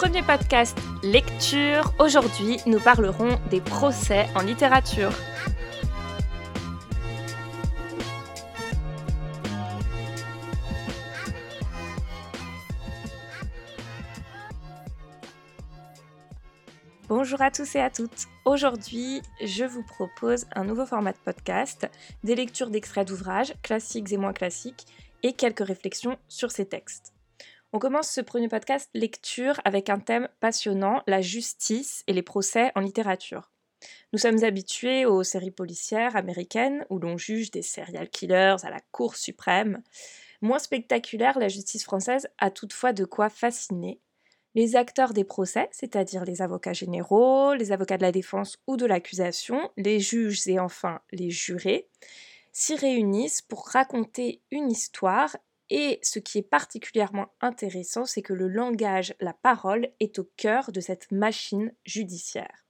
premier podcast lecture. Aujourd'hui, nous parlerons des procès en littérature. Bonjour à tous et à toutes. Aujourd'hui, je vous propose un nouveau format de podcast, des lectures d'extraits d'ouvrages, classiques et moins classiques, et quelques réflexions sur ces textes. On commence ce premier podcast lecture avec un thème passionnant, la justice et les procès en littérature. Nous sommes habitués aux séries policières américaines où l'on juge des serial killers à la Cour suprême. Moins spectaculaire, la justice française a toutefois de quoi fasciner. Les acteurs des procès, c'est-à-dire les avocats généraux, les avocats de la défense ou de l'accusation, les juges et enfin les jurés, s'y réunissent pour raconter une histoire et ce qui est particulièrement intéressant, c'est que le langage, la parole, est au cœur de cette machine judiciaire.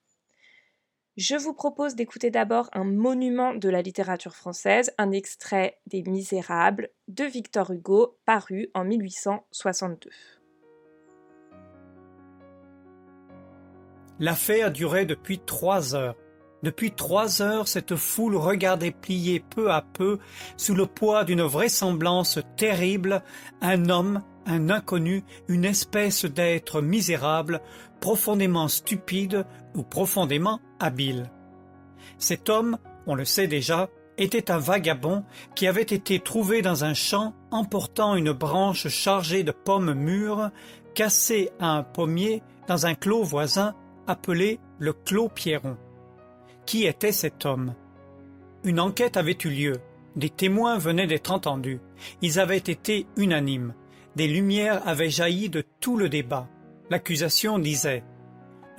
Je vous propose d'écouter d'abord un monument de la littérature française, un extrait des Misérables de Victor Hugo, paru en 1862. L'affaire durait depuis trois heures. Depuis trois heures, cette foule regardait plier peu à peu, sous le poids d'une vraisemblance terrible, un homme, un inconnu, une espèce d'être misérable, profondément stupide ou profondément habile. Cet homme, on le sait déjà, était un vagabond qui avait été trouvé dans un champ emportant une branche chargée de pommes mûres, cassée à un pommier dans un clos voisin appelé le clos Pierron. Qui était cet homme Une enquête avait eu lieu. Des témoins venaient d'être entendus. Ils avaient été unanimes. Des lumières avaient jailli de tout le débat. L'accusation disait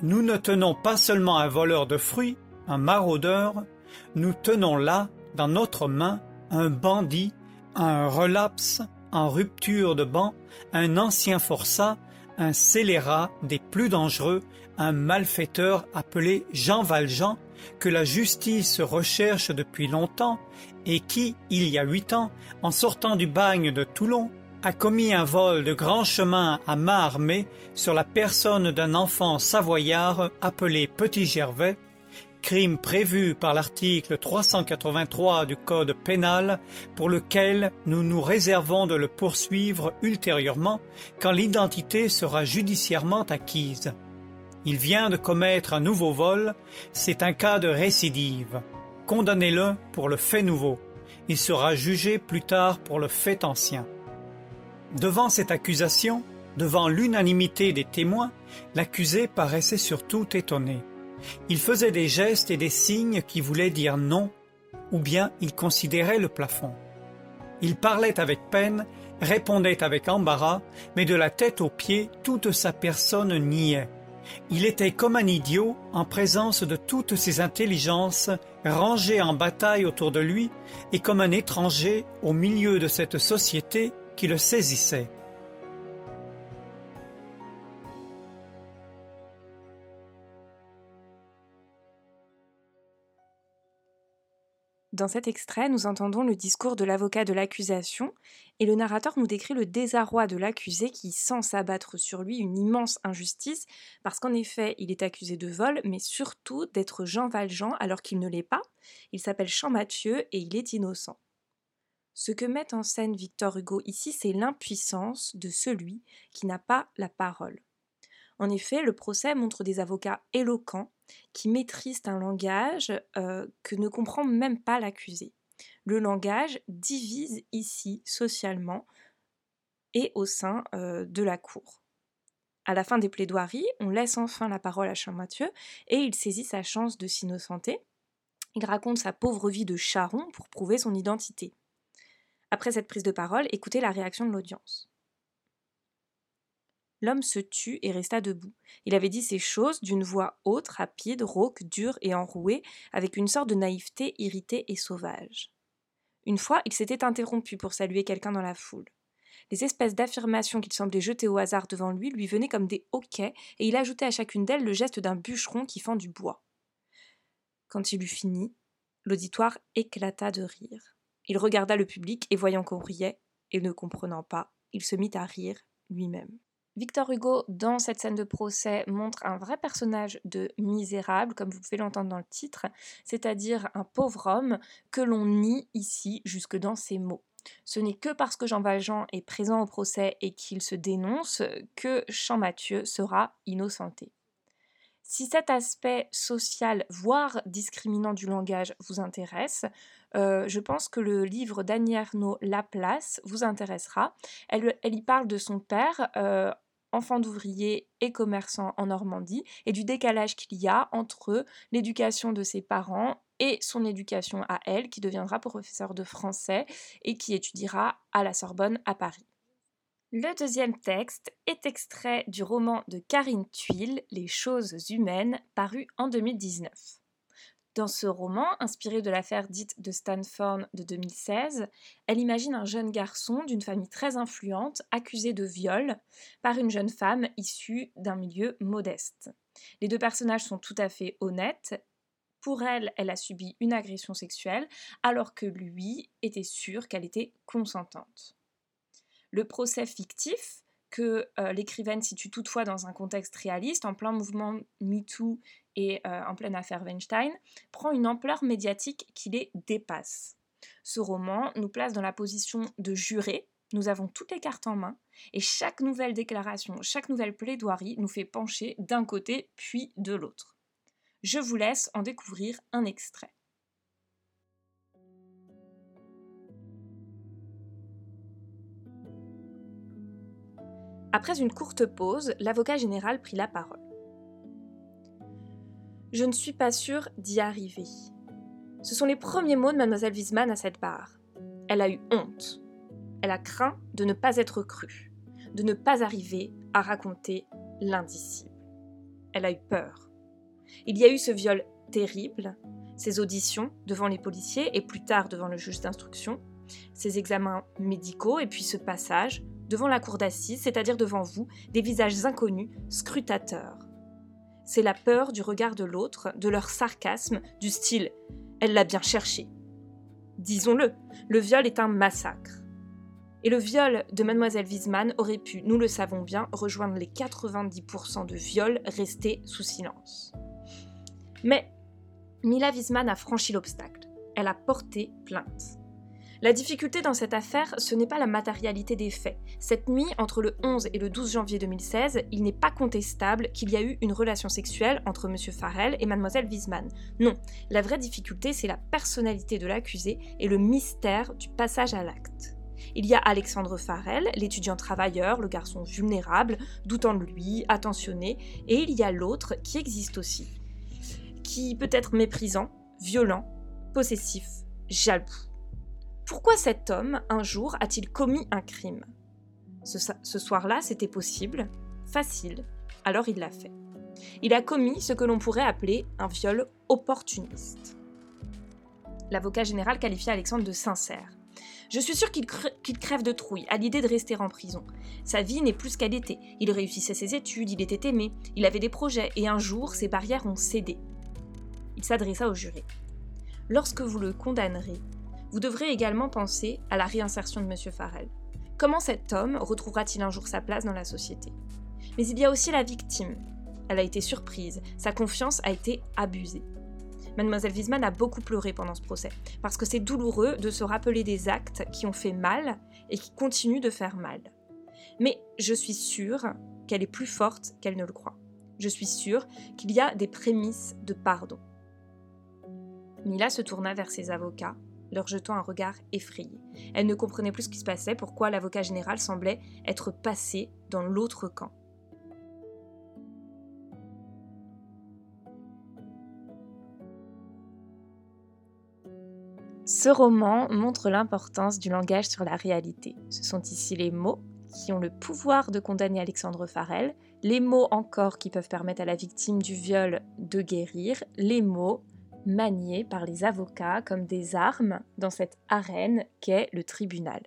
Nous ne tenons pas seulement un voleur de fruits, un maraudeur, nous tenons là, dans notre main, un bandit, un relapse, en rupture de banc, un ancien forçat, un scélérat des plus dangereux, un malfaiteur appelé Jean Valjean, que la justice recherche depuis longtemps et qui, il y a huit ans, en sortant du bagne de Toulon, a commis un vol de grand chemin à main armée sur la personne d'un enfant savoyard appelé Petit Gervais, crime prévu par l'article 383 du Code pénal pour lequel nous nous réservons de le poursuivre ultérieurement quand l'identité sera judiciairement acquise. Il vient de commettre un nouveau vol, c'est un cas de récidive. Condamnez-le pour le fait nouveau. Il sera jugé plus tard pour le fait ancien. Devant cette accusation, devant l'unanimité des témoins, l'accusé paraissait surtout étonné. Il faisait des gestes et des signes qui voulaient dire non, ou bien il considérait le plafond. Il parlait avec peine, répondait avec embarras, mais de la tête aux pieds, toute sa personne niait. Il était comme un idiot en présence de toutes ces intelligences rangées en bataille autour de lui et comme un étranger au milieu de cette société qui le saisissait. Dans cet extrait, nous entendons le discours de l'avocat de l'accusation, et le narrateur nous décrit le désarroi de l'accusé qui sent s'abattre sur lui une immense injustice, parce qu'en effet, il est accusé de vol, mais surtout d'être Jean Valjean alors qu'il ne l'est pas. Il s'appelle Champmathieu et il est innocent. Ce que met en scène Victor Hugo ici, c'est l'impuissance de celui qui n'a pas la parole. En effet, le procès montre des avocats éloquents qui maîtrisent un langage euh, que ne comprend même pas l'accusé. Le langage divise ici socialement et au sein euh, de la cour. À la fin des plaidoiries, on laisse enfin la parole à Champmathieu et il saisit sa chance de s'innocenter. Il raconte sa pauvre vie de charron pour prouver son identité. Après cette prise de parole, écoutez la réaction de l'audience. L'homme se tut et resta debout. Il avait dit ces choses d'une voix haute, rapide, rauque, dure et enrouée, avec une sorte de naïveté irritée et sauvage. Une fois, il s'était interrompu pour saluer quelqu'un dans la foule. Les espèces d'affirmations qu'il semblait jeter au hasard devant lui lui venaient comme des hoquets, et il ajoutait à chacune d'elles le geste d'un bûcheron qui fend du bois. Quand il eut fini, l'auditoire éclata de rire. Il regarda le public et voyant qu'on riait, et ne comprenant pas, il se mit à rire lui-même. Victor Hugo, dans cette scène de procès, montre un vrai personnage de misérable, comme vous pouvez l'entendre dans le titre, c'est-à-dire un pauvre homme que l'on nie ici jusque dans ses mots. Ce n'est que parce que Jean Valjean est présent au procès et qu'il se dénonce que Champmathieu sera innocenté. Si cet aspect social, voire discriminant du langage vous intéresse, euh, je pense que le livre d'Annie Ernaux Laplace vous intéressera. Elle, y parle de son père, euh, enfant d'ouvrier et commerçant en Normandie, et du décalage qu'il y a entre l'éducation de ses parents et son éducation à elle, qui deviendra professeur de français et qui étudiera à la Sorbonne à Paris. Le deuxième texte est extrait du roman de Karine Thuil, Les choses humaines, paru en 2019. Dans ce roman, inspiré de l'affaire dite de Stanford de 2016, elle imagine un jeune garçon d'une famille très influente accusé de viol par une jeune femme issue d'un milieu modeste. Les deux personnages sont tout à fait honnêtes. Pour elle, elle a subi une agression sexuelle, alors que lui était sûr qu'elle était consentante. Le procès fictif, que euh, l'écrivaine situe toutefois dans un contexte réaliste, en plein mouvement MeToo et euh, en pleine affaire Weinstein, prend une ampleur médiatique qui les dépasse. Ce roman nous place dans la position de juré, nous avons toutes les cartes en main, et chaque nouvelle déclaration, chaque nouvelle plaidoirie nous fait pencher d'un côté puis de l'autre. Je vous laisse en découvrir un extrait. Après une courte pause, l'avocat général prit la parole. Je ne suis pas sûre d'y arriver. Ce sont les premiers mots de mademoiselle Wiesmann à cette barre. Elle a eu honte. Elle a craint de ne pas être crue, de ne pas arriver à raconter l'indicible. Elle a eu peur. Il y a eu ce viol terrible, ses auditions devant les policiers et plus tard devant le juge d'instruction, ses examens médicaux et puis ce passage devant la cour d'assises, c'est-à-dire devant vous, des visages inconnus, scrutateurs. C'est la peur du regard de l'autre, de leur sarcasme, du style Elle l'a bien cherché. Disons-le, le viol est un massacre. Et le viol de mademoiselle Wiesmann aurait pu, nous le savons bien, rejoindre les 90% de viols restés sous silence. Mais Mila Wiesmann a franchi l'obstacle. Elle a porté plainte. La difficulté dans cette affaire, ce n'est pas la matérialité des faits. Cette nuit, entre le 11 et le 12 janvier 2016, il n'est pas contestable qu'il y a eu une relation sexuelle entre M. Farrell et Mlle Wiesmann. Non, la vraie difficulté, c'est la personnalité de l'accusé et le mystère du passage à l'acte. Il y a Alexandre Farrell, l'étudiant travailleur, le garçon vulnérable, doutant de lui, attentionné, et il y a l'autre qui existe aussi, qui peut être méprisant, violent, possessif, jaloux. Pourquoi cet homme, un jour, a-t-il commis un crime? Ce, soir-là, c'était possible, facile, alors il l'a fait. Il a commis ce que l'on pourrait appeler un viol opportuniste. L'avocat général qualifie Alexandre de sincère. Je suis sûr qu'il crève de trouille à l'idée de rester en prison. Sa vie n'est plus qu'elle était. Il réussissait ses études, il était aimé, il avait des projets, et un jour, ses barrières ont cédé. Il s'adressa au juré. Lorsque vous le condamnerez, vous devrez également penser à la réinsertion de M. Farrell. Comment cet homme retrouvera-t-il un jour sa place dans la société? Mais il y a aussi la victime. Elle a été surprise, sa confiance a été abusée. Mademoiselle Wiesmann a beaucoup pleuré pendant ce procès, parce que c'est douloureux de se rappeler des actes qui ont fait mal et qui continuent de faire mal. Mais je suis sûre qu'elle est plus forte qu'elle ne le croit. Je suis sûre qu'il y a des prémices de pardon. Mila se tourna vers ses avocats leur jetant un regard effrayé. Elle ne comprenait plus ce qui se passait, pourquoi l'avocat général semblait être passé dans l'autre camp. Ce roman montre l'importance du langage sur la réalité. Ce sont ici les mots qui ont le pouvoir de condamner Alexandre Farrell, les mots encore qui peuvent permettre à la victime du viol de guérir, les mots maniés par les avocats comme des armes dans cette arène qu'est le tribunal.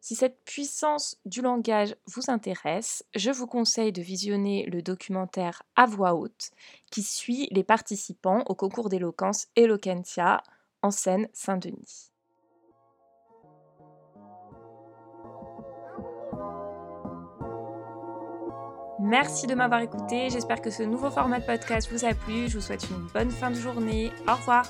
Si cette puissance du langage vous intéresse, je vous conseille de visionner le documentaire à voix haute qui suit les participants au concours d'éloquence Eloquentia en Seine-Saint-Denis. Merci de m'avoir écouté, j'espère que ce nouveau format de podcast vous a plu, je vous souhaite une bonne fin de journée, au revoir